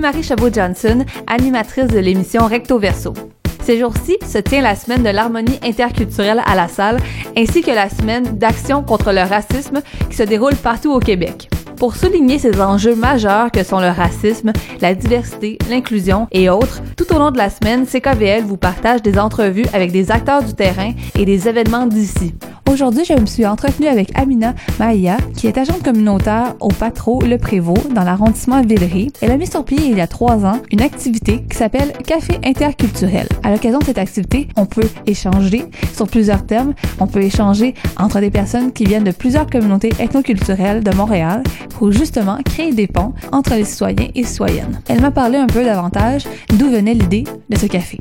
Marie Chabot-Johnson, animatrice de l'émission Recto Verso. Ces jours-ci se tient la semaine de l'harmonie interculturelle à la salle, ainsi que la semaine d'action contre le racisme qui se déroule partout au Québec. Pour souligner ces enjeux majeurs que sont le racisme, la diversité, l'inclusion et autres, tout au long de la semaine, CKVL vous partage des entrevues avec des acteurs du terrain et des événements d'ici. Aujourd'hui, je me suis entretenue avec Amina Maïa, qui est agente communautaire au Patro Le Prévost dans l'arrondissement Villeray. Elle a mis sur pied il y a trois ans une activité qui s'appelle Café interculturel. À l'occasion de cette activité, on peut échanger sur plusieurs thèmes. On peut échanger entre des personnes qui viennent de plusieurs communautés ethnoculturelles de Montréal pour justement créer des ponts entre les citoyens et citoyennes. Elle m'a parlé un peu davantage d'où venait l'idée de ce café.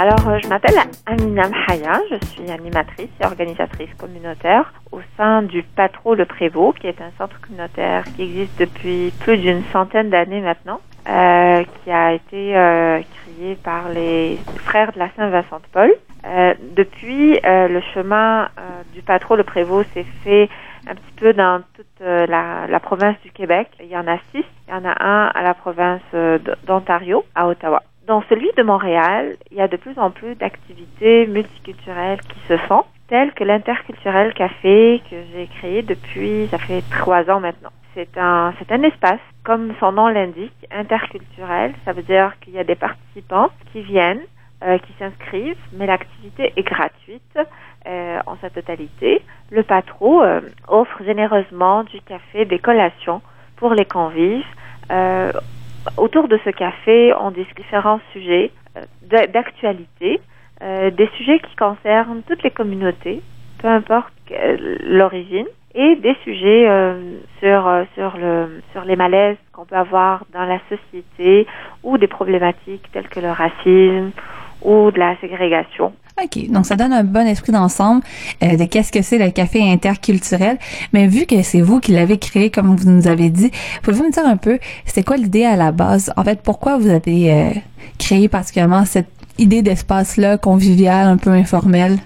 Alors, euh, je m'appelle Amina Mhaya, je suis animatrice et organisatrice communautaire au sein du Patro Le Prévost, qui est un centre communautaire qui existe depuis plus d'une centaine d'années maintenant, euh, qui a été euh, créé par les frères de la Saint-Vincent de Paul. Euh, depuis, euh, le chemin euh, du Patro Le Prévost s'est fait un petit peu dans toute la, la, province du Québec. Il y en a six. Il y en a un à la province d'Ontario, à Ottawa. Dans celui de Montréal, il y a de plus en plus d'activités multiculturelles qui se font, telles que l'interculturel café que j'ai créé depuis, ça fait trois ans maintenant. C'est un, c'est un espace, comme son nom l'indique, interculturel. Ça veut dire qu'il y a des participants qui viennent, euh, qui s'inscrivent, mais l'activité est gratuite euh, en sa totalité. Le patron euh, offre généreusement du café, des collations pour les convives. Euh, autour de ce café, on discute différents sujets euh, d'actualité, euh, des sujets qui concernent toutes les communautés, peu importe l'origine, et des sujets euh, sur sur le sur les malaises qu'on peut avoir dans la société ou des problématiques telles que le racisme ou de la ségrégation. OK. Donc, ça donne un bon esprit d'ensemble euh, de qu'est-ce que c'est le café interculturel. Mais vu que c'est vous qui l'avez créé, comme vous nous avez dit, pouvez-vous me dire un peu, c'est quoi l'idée à la base? En fait, pourquoi vous avez euh, créé particulièrement cette idée d'espace-là, convivial, un peu informel?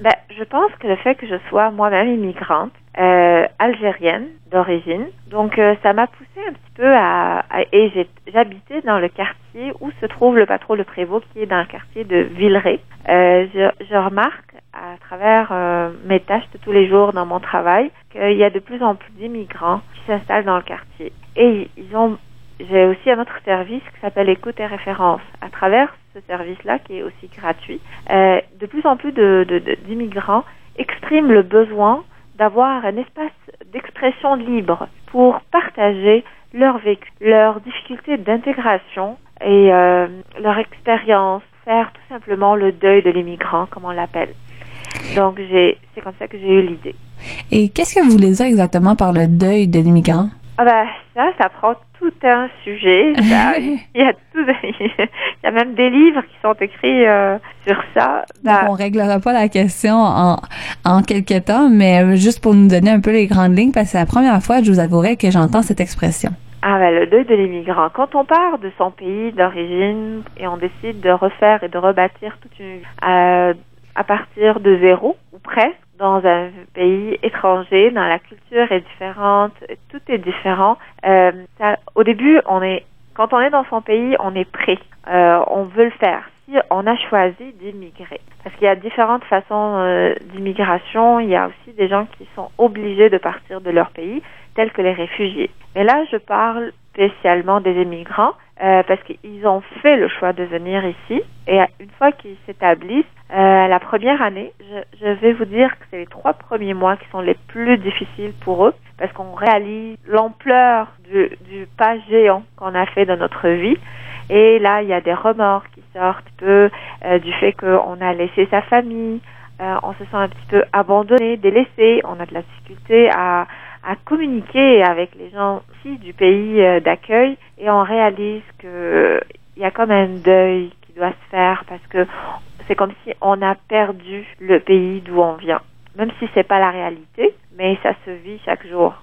Ben, je pense que le fait que je sois moi-même immigrante, euh, algérienne d'origine, donc euh, ça m'a poussé un petit peu à, à et j'habitais dans le quartier où se trouve le patron Le Prévost, qui est dans le quartier de Villeray. Euh, je, je, remarque à travers euh, mes tâches de tous les jours dans mon travail qu'il y a de plus en plus d'immigrants qui s'installent dans le quartier et ils ont j'ai aussi un autre service qui s'appelle Écoute et Référence. À travers ce service-là, qui est aussi gratuit, euh, de plus en plus d'immigrants de, de, expriment le besoin d'avoir un espace d'expression libre pour partager leur vécu, leurs difficultés d'intégration et euh, leur expérience, faire tout simplement le deuil de l'immigrant, comme on l'appelle. Donc, c'est comme ça que j'ai eu l'idée. Et qu'est-ce que vous voulez dire exactement par le deuil de l'immigrant? Ah ben, ça, ça prend tout un sujet. Ça, il, y a tout, il y a même des livres qui sont écrits euh, sur ça. Donc, on réglera pas la question en, en quelques temps, mais juste pour nous donner un peu les grandes lignes, parce que c'est la première fois, je vous avouerai, que j'entends cette expression. Ah ben, le deuil de l'immigrant. Quand on part de son pays d'origine et on décide de refaire et de rebâtir toute une euh, à partir de zéro, ou presque, dans un pays étranger, dans la culture est différente, tout est différent. Euh, ça, au début, on est, quand on est dans son pays, on est prêt, euh, on veut le faire. Si on a choisi d'immigrer, parce qu'il y a différentes façons euh, d'immigration, il y a aussi des gens qui sont obligés de partir de leur pays, tels que les réfugiés. Mais là, je parle spécialement des immigrants euh, parce qu'ils ont fait le choix de venir ici et une fois qu'ils s'établissent, euh, la première année, je, je, vais vous dire que c'est les trois premiers mois qui sont les plus difficiles pour eux parce qu'on réalise l'ampleur du, du pas géant qu'on a fait dans notre vie. Et là, il y a des remords qui sortent peu euh, du fait qu'on a laissé sa famille, euh, on se sent un petit peu abandonné, délaissé, on a de la difficulté à, à communiquer avec les gens ici du pays euh, d'accueil et on réalise que il y a comme un deuil qui doit se faire parce que c'est comme si on a perdu le pays d'où on vient. Même si c'est pas la réalité, mais ça se vit chaque jour.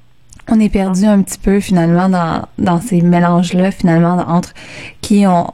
On est perdu un petit peu finalement dans, dans ces mélanges-là, finalement, entre qui on,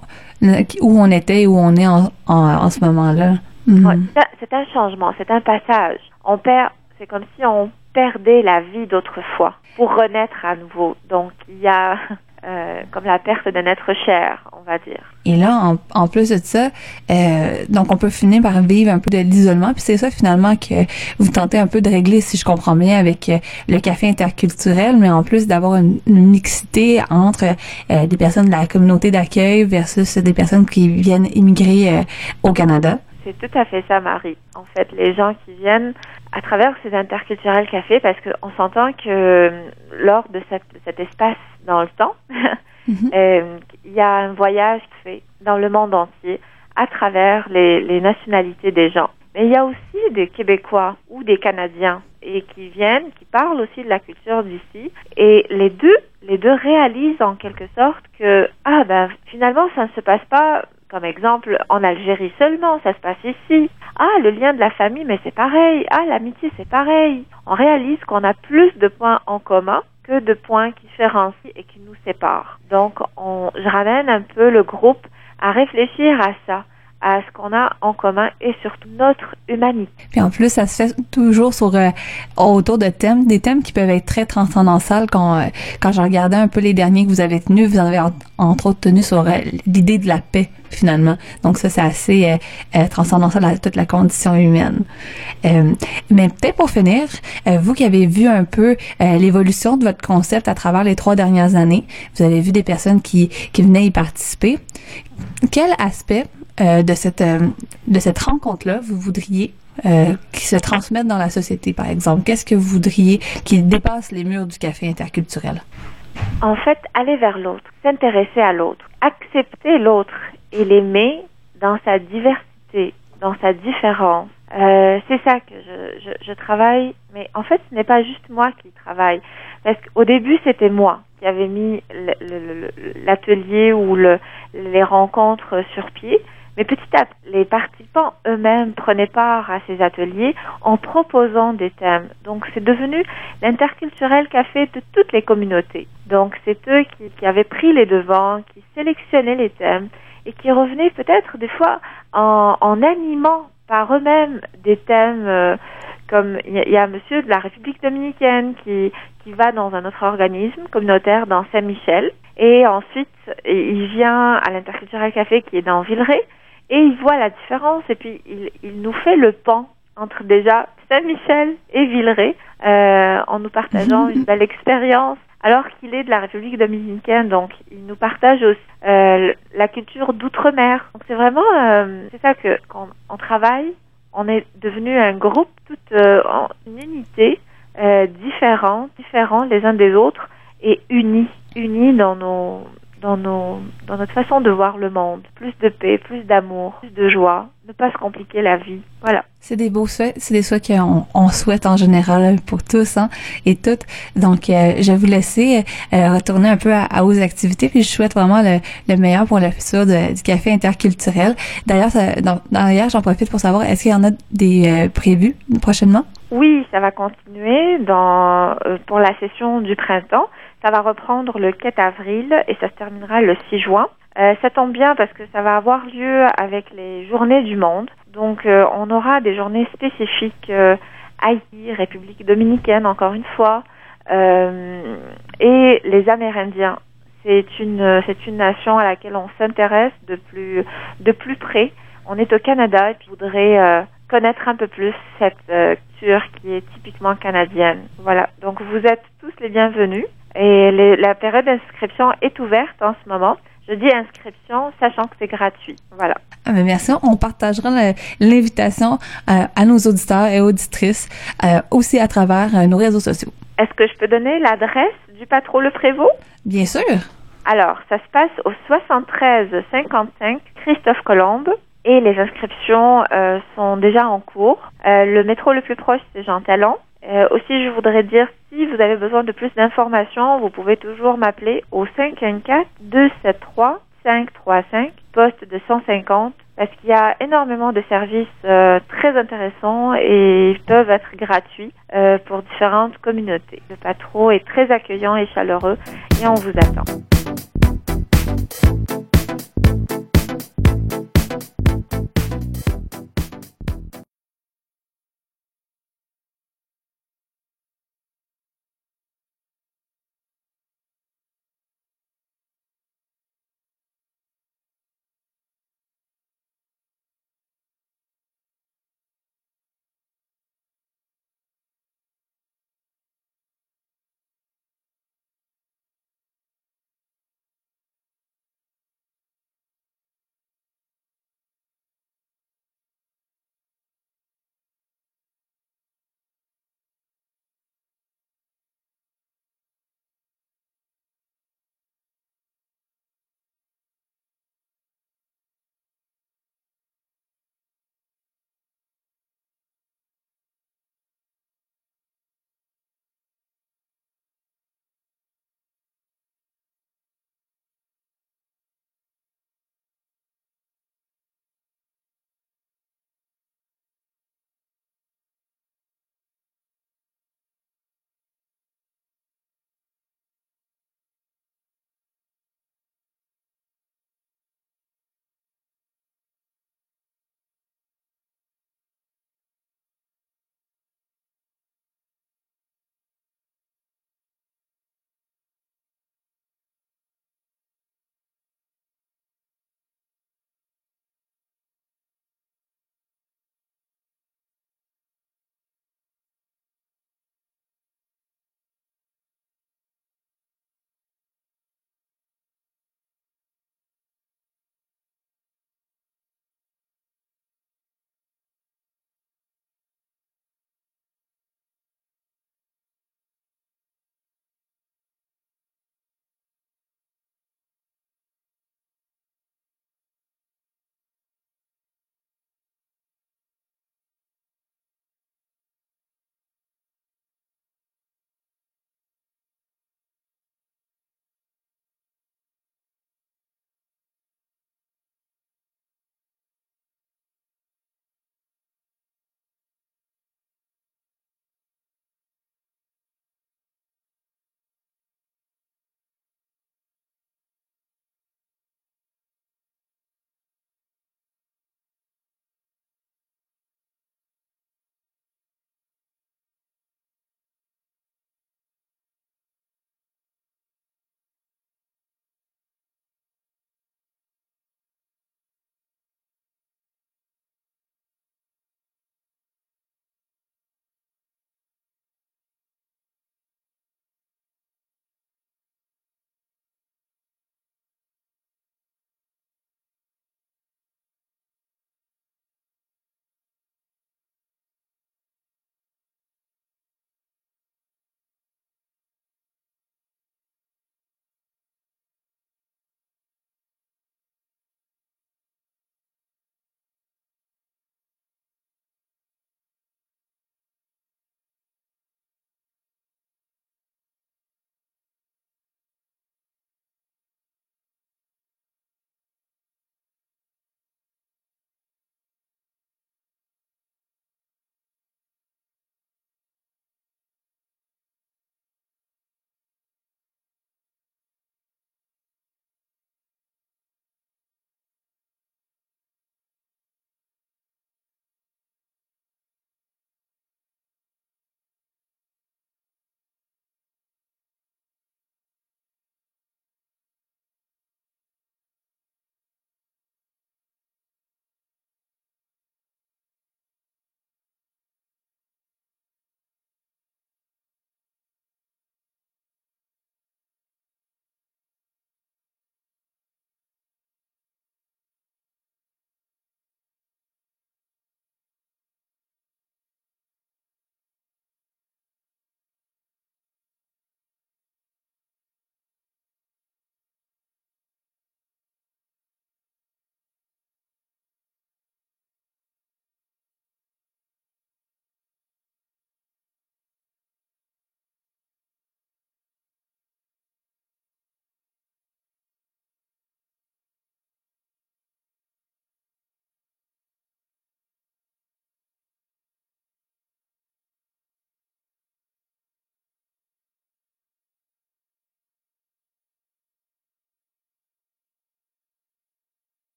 où on était et où on est en, en, en ce moment-là. Mm -hmm. ouais, c'est un changement, c'est un passage. On perd, c'est comme si on perdait la vie d'autrefois pour renaître à nouveau. Donc, il y a euh, comme la perte d'un être cher, on va dire. Et là, en, en plus de ça, euh, donc on peut finir par vivre un peu de l'isolement, puis c'est ça finalement que vous tentez un peu de régler, si je comprends bien, avec euh, le café interculturel, mais en plus d'avoir une, mixité entre euh, des personnes de la communauté d'accueil versus des personnes qui viennent immigrer au Canada. C'est tout à fait ça, Marie. En fait, les gens qui viennent à travers ces interculturels cafés, parce qu'on s'entend que lors de, cette, cet espace dans le temps, mhm. euh, il y a un voyage fait dans le monde entier à travers les, les, nationalités des gens. Mais il y a aussi des Québécois ou des Canadiens et qui viennent, qui parlent aussi de la culture d'ici. Et les deux, les deux réalisent en quelque sorte que ah ben finalement ça ne se passe pas comme exemple en Algérie seulement, ça se passe ici. Ah, le lien de la famille, mais c'est pareil. Ah, l'amitié, c'est pareil. On réalise qu'on a plus de points en commun que de points qui différencient et qui nous séparent. Donc, on, je ramène un peu le groupe à réfléchir à ça à ce qu'on a en commun et surtout notre humanité. Puis en plus, ça se fait toujours sur euh, autour de thèmes, des thèmes qui peuvent être très transcendantales. Quand euh, quand je regardais un peu les derniers que vous avez tenus, vous en avez entre autres tenu sur euh, l'idée de la paix finalement. Donc ça, c'est assez transcendantal à toute la condition humaine. mais peut-être pour finir, vous qui avez vu un peu l'évolution de votre concept à travers les trois dernières années, vous avez vu des personnes qui qui venaient y participer. Quel aspect euh, de cette euh, de cette rencontre-là, vous voudriez euh, qui se transmette dans la société, par exemple Qu'est-ce que vous voudriez qui dépasse les murs du café interculturel? En fait, aller vers l'autre, s'intéresser à l'autre, accepter l'autre et l'aimer dans sa diversité, dans sa différence. Euh, c'est ça que je, je, travaille, mais en fait, ce n'est pas juste moi qui travaille. Parce qu'au début, c'était moi qui avais mis l'atelier ou le, les rencontres sur pied. Mais petit à petit, les participants eux-mêmes prenaient part à ces ateliers en proposant des thèmes. Donc c'est devenu l'interculturel café de toutes les communautés. Donc c'est eux qui, qui, avaient pris les devants, qui sélectionnaient les thèmes et qui revenaient peut-être des fois en, en animant par eux-mêmes des thèmes euh, comme il y, a un monsieur de la République dominicaine qui, qui va dans un autre organisme communautaire dans Saint-Michel et ensuite il vient à l'interculturel café qui est dans Villeray et il voit la différence et puis il, il nous fait le pan entre déjà Saint-Michel et Villeray euh, en nous partageant une belle expérience alors qu'il est de la République dominicaine. Donc il nous partage aussi euh, la culture d'outre-mer. Donc c'est vraiment euh, c'est ça que quand on travaille on est devenu un groupe toute euh, une unité euh, différente différents les uns des autres et unis unis dans nos dans, nos, dans notre façon de voir le monde. Plus de paix, plus d'amour, plus de joie, ne pas se compliquer la vie. Voilà. C'est des beaux souhaits, c'est des souhaits qu'on on souhaite en général pour tous hein, et toutes. Donc, euh, je vais vous laisser euh, retourner un peu à, à, vos activités, puis je souhaite vraiment le, le meilleur pour le futur de, du café interculturel. D'ailleurs, d'ailleurs, j'en profite pour savoir, est-ce qu'il y en a des euh, prévus prochainement? Oui, ça va continuer dans pour la session du printemps. Ça va reprendre le 4 avril et ça se terminera le 6 juin. Euh, ça tombe bien parce que ça va avoir lieu avec les journées du monde. Donc euh, on aura des journées spécifiques euh, Haïti, République dominicaine encore une fois, euh, et les Amérindiens. C'est une c'est une nation à laquelle on s'intéresse de plus de plus près. On est au Canada et je voudrais euh, connaître un peu plus cette culture qui est typiquement canadienne. Voilà. Donc vous êtes tous les bienvenus. Et les, la période d'inscription est ouverte en ce moment. Je dis inscription, sachant que c'est gratuit. Voilà. Ah ben merci. On partagera l'invitation euh, à nos auditeurs et auditrices euh, aussi à travers euh, nos réseaux sociaux. Est-ce que je peux donner l'adresse du patron Le Prévost? Bien sûr. Alors, ça se passe au 73 55 Christophe Colombe et les inscriptions euh, sont déjà en cours. Euh, le métro le plus proche, c'est Jean Talon. Euh, aussi, je voudrais dire, si vous avez besoin de plus d'informations, vous pouvez toujours m'appeler au 514-273-535, poste de 150, parce qu'il y a énormément de services euh, très intéressants et ils peuvent être gratuits euh, pour différentes communautés. Le patron est très accueillant et chaleureux et on vous attend.